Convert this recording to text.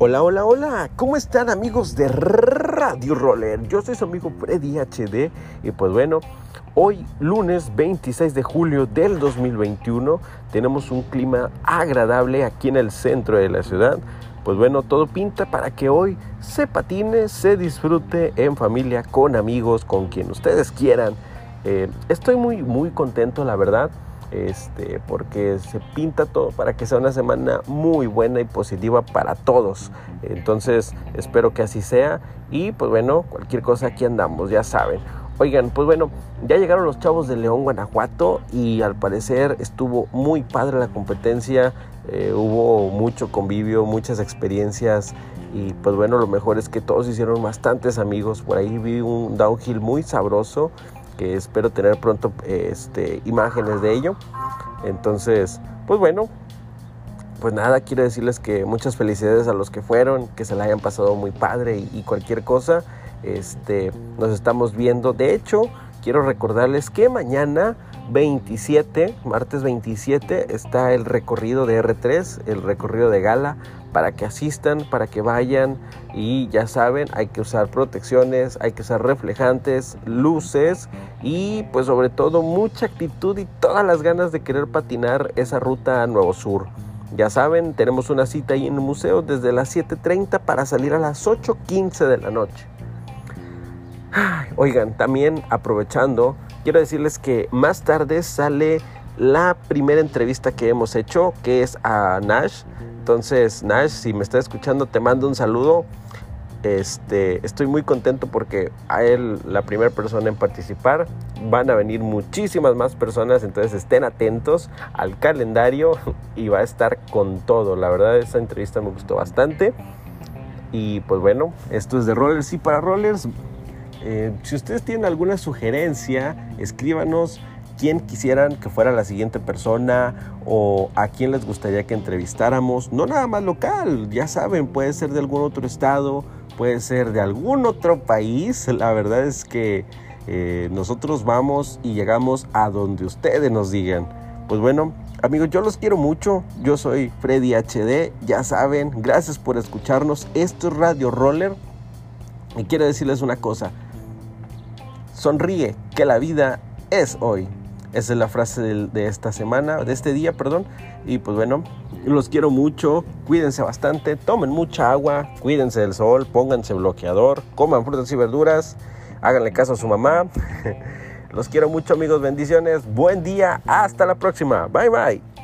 Hola, hola, hola, ¿cómo están amigos de Radio Roller? Yo soy su amigo Freddy HD y pues bueno, hoy lunes 26 de julio del 2021 tenemos un clima agradable aquí en el centro de la ciudad. Pues bueno, todo pinta para que hoy se patine, se disfrute en familia, con amigos, con quien ustedes quieran. Eh, estoy muy, muy contento, la verdad este, porque se pinta todo para que sea una semana muy buena y positiva para todos. Entonces, espero que así sea. Y pues bueno, cualquier cosa aquí andamos, ya saben. Oigan, pues bueno, ya llegaron los chavos de León, Guanajuato y al parecer estuvo muy padre la competencia, eh, hubo mucho convivio, muchas experiencias. Y pues bueno, lo mejor es que todos hicieron bastantes amigos, por ahí vi un downhill muy sabroso que espero tener pronto este, imágenes de ello. Entonces, pues bueno, pues nada, quiero decirles que muchas felicidades a los que fueron, que se la hayan pasado muy padre y, cualquier cosa. Este, nos estamos viendo. De hecho, quiero recordarles que mañana 27, martes 27, está el recorrido de R3, el recorrido de gala para que asistan, para que vayan y ya saben, hay que usar protecciones, hay que usar reflejantes, luces y pues sobre todo mucha actitud y todas las ganas de querer patinar esa ruta a Nuevo Sur. Ya saben, tenemos una cita ahí en el museo desde las 7.30 para salir a las 8.15 de la noche. Oigan, también aprovechando, quiero decirles que más tarde sale la primera entrevista que hemos hecho, que es a Nash. Entonces, Nash, si me estás escuchando, te mando un saludo. Este, estoy muy contento porque a él, la primera persona en participar, van a venir muchísimas más personas, entonces estén atentos al calendario y va a estar con todo. La verdad, esa entrevista me gustó bastante. Y pues bueno, esto es de Rollers y para Rollers. Eh, si ustedes tienen alguna sugerencia, escríbanos quién quisieran que fuera la siguiente persona o a quién les gustaría que entrevistáramos. No nada más local, ya saben, puede ser de algún otro estado, puede ser de algún otro país. La verdad es que eh, nosotros vamos y llegamos a donde ustedes nos digan. Pues bueno, amigos, yo los quiero mucho. Yo soy Freddy HD, ya saben. Gracias por escucharnos. Esto es Radio Roller. Y quiero decirles una cosa. Sonríe, que la vida es hoy. Esa es la frase de, esta semana, de este día, perdón. Y pues bueno, los quiero mucho, cuídense bastante, tomen mucha agua, cuídense del sol, pónganse bloqueador, coman frutas y verduras, háganle caso a su mamá. Los quiero mucho amigos, bendiciones, buen día, hasta la próxima, bye bye.